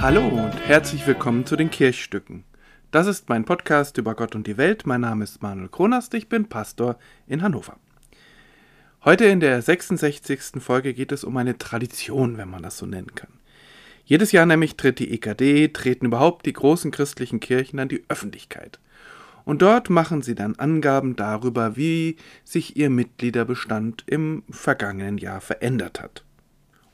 Hallo und herzlich willkommen zu den Kirchstücken. Das ist mein Podcast über Gott und die Welt. Mein Name ist Manuel Kronast, ich bin Pastor in Hannover. Heute in der 66. Folge geht es um eine Tradition, wenn man das so nennen kann. Jedes Jahr nämlich tritt die EKD, treten überhaupt die großen christlichen Kirchen an die Öffentlichkeit. Und dort machen sie dann Angaben darüber, wie sich ihr Mitgliederbestand im vergangenen Jahr verändert hat.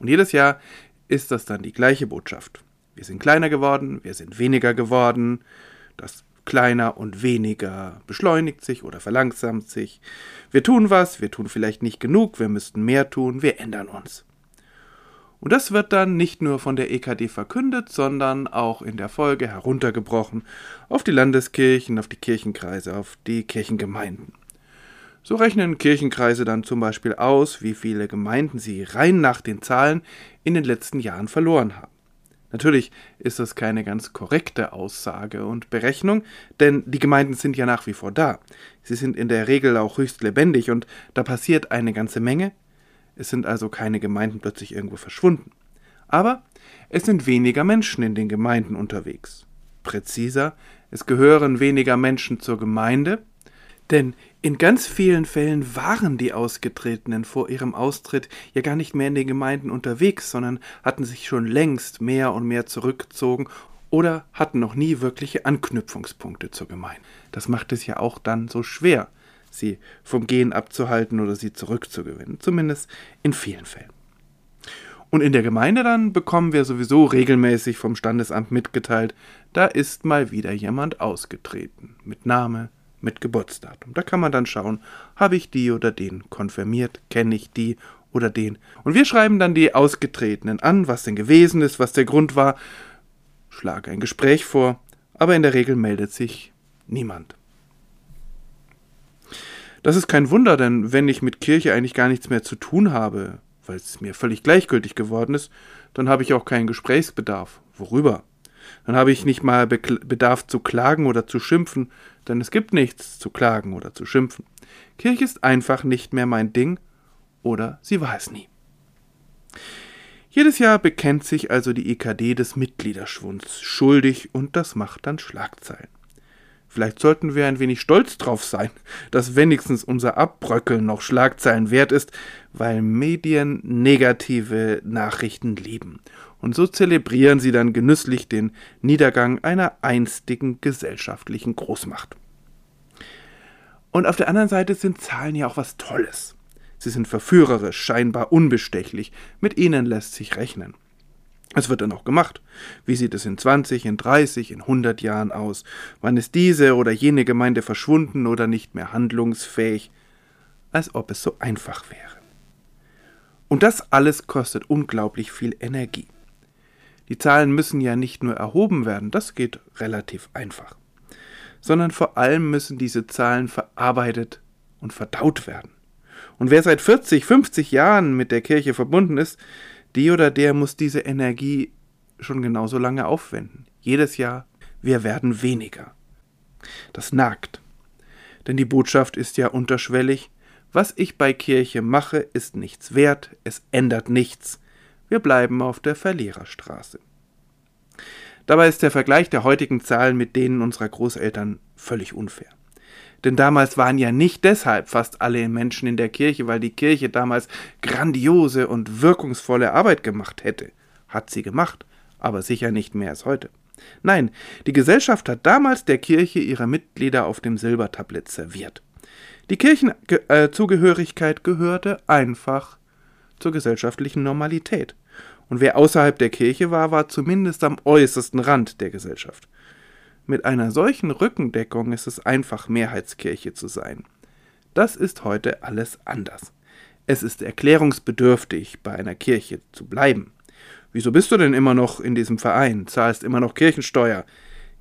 Und jedes Jahr ist das dann die gleiche Botschaft. Wir sind kleiner geworden, wir sind weniger geworden, das kleiner und weniger beschleunigt sich oder verlangsamt sich. Wir tun was, wir tun vielleicht nicht genug, wir müssten mehr tun, wir ändern uns. Und das wird dann nicht nur von der EKD verkündet, sondern auch in der Folge heruntergebrochen auf die Landeskirchen, auf die Kirchenkreise, auf die Kirchengemeinden. So rechnen Kirchenkreise dann zum Beispiel aus, wie viele Gemeinden sie rein nach den Zahlen in den letzten Jahren verloren haben. Natürlich ist das keine ganz korrekte Aussage und Berechnung, denn die Gemeinden sind ja nach wie vor da. Sie sind in der Regel auch höchst lebendig und da passiert eine ganze Menge. Es sind also keine Gemeinden plötzlich irgendwo verschwunden. Aber es sind weniger Menschen in den Gemeinden unterwegs. Präziser, es gehören weniger Menschen zur Gemeinde, denn in ganz vielen Fällen waren die Ausgetretenen vor ihrem Austritt ja gar nicht mehr in den Gemeinden unterwegs, sondern hatten sich schon längst mehr und mehr zurückgezogen oder hatten noch nie wirkliche Anknüpfungspunkte zur Gemeinde. Das macht es ja auch dann so schwer, sie vom Gehen abzuhalten oder sie zurückzugewinnen, zumindest in vielen Fällen. Und in der Gemeinde dann bekommen wir sowieso regelmäßig vom Standesamt mitgeteilt, da ist mal wieder jemand ausgetreten, mit Name, mit Geburtsdatum. Da kann man dann schauen, habe ich die oder den konfirmiert, kenne ich die oder den. Und wir schreiben dann die Ausgetretenen an, was denn gewesen ist, was der Grund war, schlage ein Gespräch vor, aber in der Regel meldet sich niemand. Das ist kein Wunder, denn wenn ich mit Kirche eigentlich gar nichts mehr zu tun habe, weil es mir völlig gleichgültig geworden ist, dann habe ich auch keinen Gesprächsbedarf. Worüber? Dann habe ich nicht mal Bedarf zu klagen oder zu schimpfen, denn es gibt nichts zu klagen oder zu schimpfen. Kirche ist einfach nicht mehr mein Ding oder sie war es nie. Jedes Jahr bekennt sich also die EKD des Mitgliederschwunds schuldig und das macht dann Schlagzeilen. Vielleicht sollten wir ein wenig stolz drauf sein, dass wenigstens unser Abbröckeln noch Schlagzeilen wert ist, weil Medien negative Nachrichten lieben. Und so zelebrieren sie dann genüsslich den Niedergang einer einstigen gesellschaftlichen Großmacht. Und auf der anderen Seite sind Zahlen ja auch was Tolles. Sie sind verführerisch, scheinbar unbestechlich, mit ihnen lässt sich rechnen. Es wird dann auch gemacht. Wie sieht es in 20, in 30, in 100 Jahren aus? Wann ist diese oder jene Gemeinde verschwunden oder nicht mehr handlungsfähig? Als ob es so einfach wäre. Und das alles kostet unglaublich viel Energie. Die Zahlen müssen ja nicht nur erhoben werden, das geht relativ einfach, sondern vor allem müssen diese Zahlen verarbeitet und verdaut werden. Und wer seit 40, 50 Jahren mit der Kirche verbunden ist, die oder der muss diese Energie schon genauso lange aufwenden. Jedes Jahr, wir werden weniger. Das nagt. Denn die Botschaft ist ja unterschwellig, was ich bei Kirche mache, ist nichts wert, es ändert nichts. Wir bleiben auf der Verliererstraße. Dabei ist der Vergleich der heutigen Zahlen mit denen unserer Großeltern völlig unfair. Denn damals waren ja nicht deshalb fast alle Menschen in der Kirche, weil die Kirche damals grandiose und wirkungsvolle Arbeit gemacht hätte. Hat sie gemacht, aber sicher nicht mehr als heute. Nein, die Gesellschaft hat damals der Kirche ihre Mitglieder auf dem Silbertablett serviert. Die Kirchenzugehörigkeit gehörte einfach zur gesellschaftlichen Normalität. Und wer außerhalb der Kirche war, war zumindest am äußersten Rand der Gesellschaft. Mit einer solchen Rückendeckung ist es einfach, Mehrheitskirche zu sein. Das ist heute alles anders. Es ist erklärungsbedürftig, bei einer Kirche zu bleiben. Wieso bist du denn immer noch in diesem Verein, zahlst immer noch Kirchensteuer?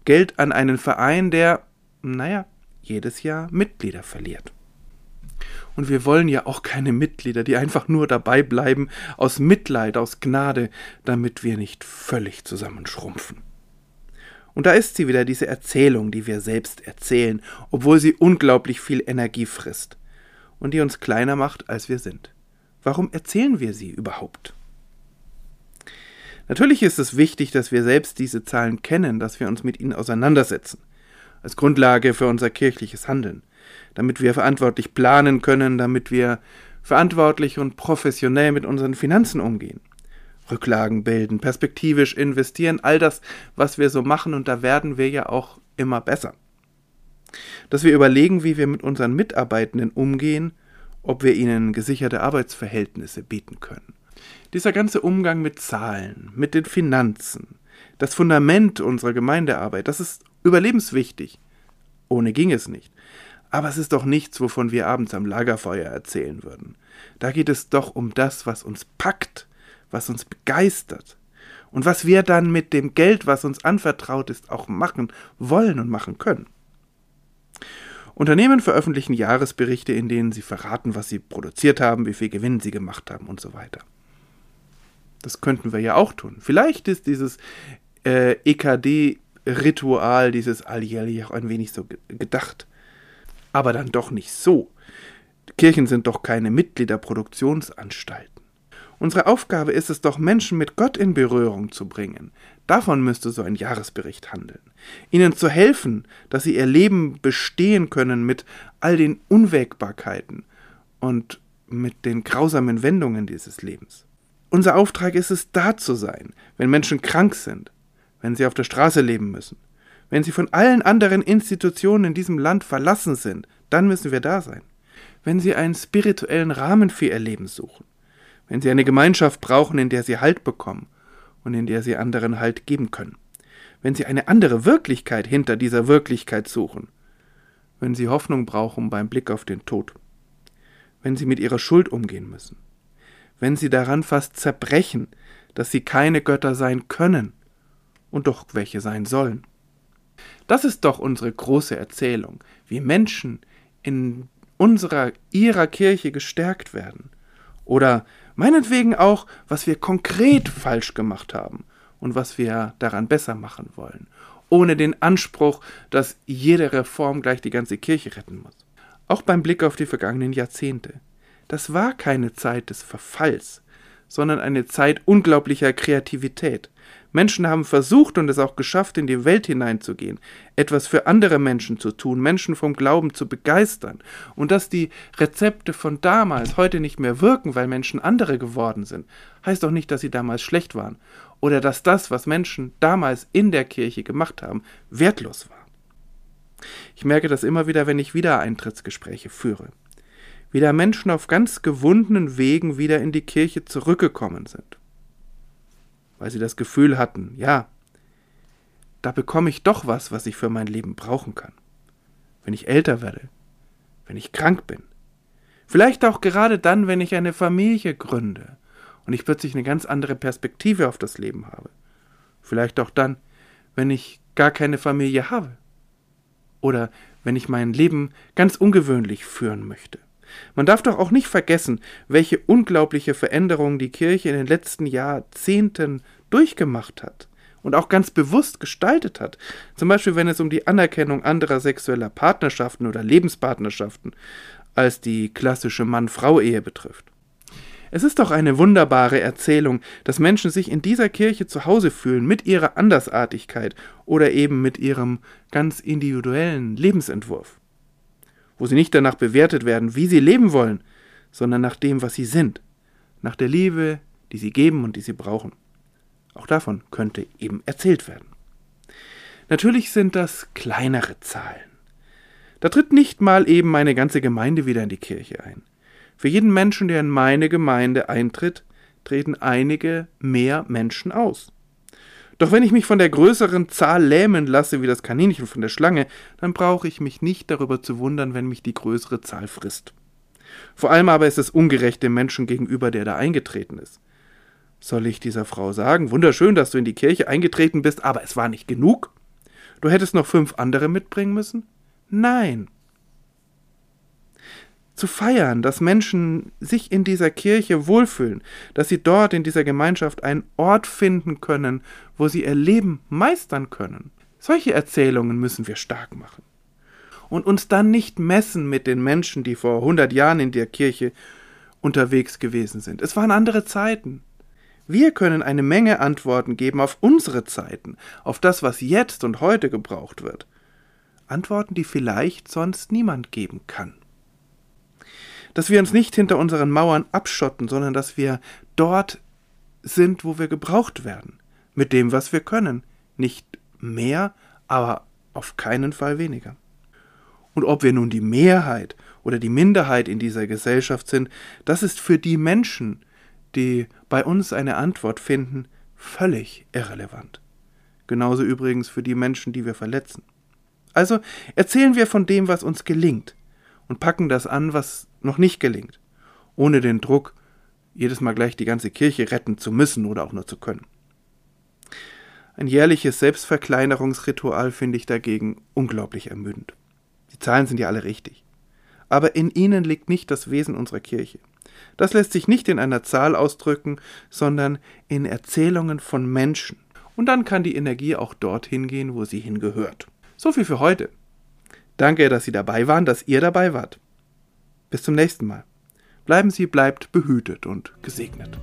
Geld an einen Verein, der, naja, jedes Jahr Mitglieder verliert. Und wir wollen ja auch keine Mitglieder, die einfach nur dabei bleiben, aus Mitleid, aus Gnade, damit wir nicht völlig zusammenschrumpfen. Und da ist sie wieder, diese Erzählung, die wir selbst erzählen, obwohl sie unglaublich viel Energie frisst und die uns kleiner macht, als wir sind. Warum erzählen wir sie überhaupt? Natürlich ist es wichtig, dass wir selbst diese Zahlen kennen, dass wir uns mit ihnen auseinandersetzen, als Grundlage für unser kirchliches Handeln, damit wir verantwortlich planen können, damit wir verantwortlich und professionell mit unseren Finanzen umgehen. Rücklagen bilden, perspektivisch investieren, all das, was wir so machen, und da werden wir ja auch immer besser. Dass wir überlegen, wie wir mit unseren Mitarbeitenden umgehen, ob wir ihnen gesicherte Arbeitsverhältnisse bieten können. Dieser ganze Umgang mit Zahlen, mit den Finanzen, das Fundament unserer Gemeindearbeit, das ist überlebenswichtig. Ohne ging es nicht. Aber es ist doch nichts, wovon wir abends am Lagerfeuer erzählen würden. Da geht es doch um das, was uns packt, was uns begeistert und was wir dann mit dem Geld, was uns anvertraut ist, auch machen wollen und machen können. Unternehmen veröffentlichen Jahresberichte, in denen sie verraten, was sie produziert haben, wie viel Gewinn sie gemacht haben und so weiter. Das könnten wir ja auch tun. Vielleicht ist dieses äh, EKD-Ritual, dieses alljährlich auch ein wenig so gedacht. Aber dann doch nicht so. Kirchen sind doch keine Mitgliederproduktionsanstalten. Unsere Aufgabe ist es doch, Menschen mit Gott in Berührung zu bringen. Davon müsste so ein Jahresbericht handeln. Ihnen zu helfen, dass sie ihr Leben bestehen können mit all den Unwägbarkeiten und mit den grausamen Wendungen dieses Lebens. Unser Auftrag ist es, da zu sein, wenn Menschen krank sind, wenn sie auf der Straße leben müssen, wenn sie von allen anderen Institutionen in diesem Land verlassen sind, dann müssen wir da sein. Wenn sie einen spirituellen Rahmen für ihr Leben suchen, wenn sie eine Gemeinschaft brauchen, in der sie Halt bekommen und in der sie anderen Halt geben können, wenn sie eine andere Wirklichkeit hinter dieser Wirklichkeit suchen, wenn sie Hoffnung brauchen beim Blick auf den Tod, wenn sie mit ihrer Schuld umgehen müssen, wenn sie daran fast zerbrechen, dass sie keine Götter sein können und doch welche sein sollen. Das ist doch unsere große Erzählung, wie Menschen in unserer, ihrer Kirche gestärkt werden. Oder Meinetwegen auch, was wir konkret falsch gemacht haben und was wir daran besser machen wollen, ohne den Anspruch, dass jede Reform gleich die ganze Kirche retten muss. Auch beim Blick auf die vergangenen Jahrzehnte. Das war keine Zeit des Verfalls, sondern eine Zeit unglaublicher Kreativität, Menschen haben versucht und es auch geschafft, in die Welt hineinzugehen, etwas für andere Menschen zu tun, Menschen vom Glauben zu begeistern. Und dass die Rezepte von damals heute nicht mehr wirken, weil Menschen andere geworden sind, heißt doch nicht, dass sie damals schlecht waren oder dass das, was Menschen damals in der Kirche gemacht haben, wertlos war. Ich merke das immer wieder, wenn ich Wiedereintrittsgespräche führe. Wie da Menschen auf ganz gewundenen Wegen wieder in die Kirche zurückgekommen sind weil sie das Gefühl hatten, ja, da bekomme ich doch was, was ich für mein Leben brauchen kann. Wenn ich älter werde, wenn ich krank bin. Vielleicht auch gerade dann, wenn ich eine Familie gründe und ich plötzlich eine ganz andere Perspektive auf das Leben habe. Vielleicht auch dann, wenn ich gar keine Familie habe. Oder wenn ich mein Leben ganz ungewöhnlich führen möchte. Man darf doch auch nicht vergessen, welche unglaubliche Veränderung die Kirche in den letzten Jahrzehnten durchgemacht hat und auch ganz bewusst gestaltet hat. Zum Beispiel, wenn es um die Anerkennung anderer sexueller Partnerschaften oder Lebenspartnerschaften als die klassische Mann-Frau-Ehe betrifft. Es ist doch eine wunderbare Erzählung, dass Menschen sich in dieser Kirche zu Hause fühlen mit ihrer Andersartigkeit oder eben mit ihrem ganz individuellen Lebensentwurf wo sie nicht danach bewertet werden, wie sie leben wollen, sondern nach dem, was sie sind, nach der Liebe, die sie geben und die sie brauchen. Auch davon könnte eben erzählt werden. Natürlich sind das kleinere Zahlen. Da tritt nicht mal eben meine ganze Gemeinde wieder in die Kirche ein. Für jeden Menschen, der in meine Gemeinde eintritt, treten einige mehr Menschen aus. Doch wenn ich mich von der größeren Zahl lähmen lasse wie das Kaninchen von der Schlange, dann brauche ich mich nicht darüber zu wundern, wenn mich die größere Zahl frisst. Vor allem aber ist es ungerecht dem Menschen gegenüber, der da eingetreten ist. Soll ich dieser Frau sagen, wunderschön, dass du in die Kirche eingetreten bist, aber es war nicht genug? Du hättest noch fünf andere mitbringen müssen? Nein, zu feiern, dass Menschen sich in dieser Kirche wohlfühlen, dass sie dort in dieser Gemeinschaft einen Ort finden können, wo sie ihr Leben meistern können. Solche Erzählungen müssen wir stark machen. Und uns dann nicht messen mit den Menschen, die vor hundert Jahren in der Kirche unterwegs gewesen sind. Es waren andere Zeiten. Wir können eine Menge Antworten geben auf unsere Zeiten, auf das, was jetzt und heute gebraucht wird. Antworten, die vielleicht sonst niemand geben kann. Dass wir uns nicht hinter unseren Mauern abschotten, sondern dass wir dort sind, wo wir gebraucht werden, mit dem, was wir können. Nicht mehr, aber auf keinen Fall weniger. Und ob wir nun die Mehrheit oder die Minderheit in dieser Gesellschaft sind, das ist für die Menschen, die bei uns eine Antwort finden, völlig irrelevant. Genauso übrigens für die Menschen, die wir verletzen. Also erzählen wir von dem, was uns gelingt, und packen das an, was noch nicht gelingt, ohne den Druck, jedes Mal gleich die ganze Kirche retten zu müssen oder auch nur zu können. Ein jährliches Selbstverkleinerungsritual finde ich dagegen unglaublich ermüdend. Die Zahlen sind ja alle richtig. Aber in ihnen liegt nicht das Wesen unserer Kirche. Das lässt sich nicht in einer Zahl ausdrücken, sondern in Erzählungen von Menschen. Und dann kann die Energie auch dorthin gehen, wo sie hingehört. So viel für heute. Danke, dass Sie dabei waren, dass ihr dabei wart. Bis zum nächsten Mal. Bleiben Sie, bleibt behütet und gesegnet.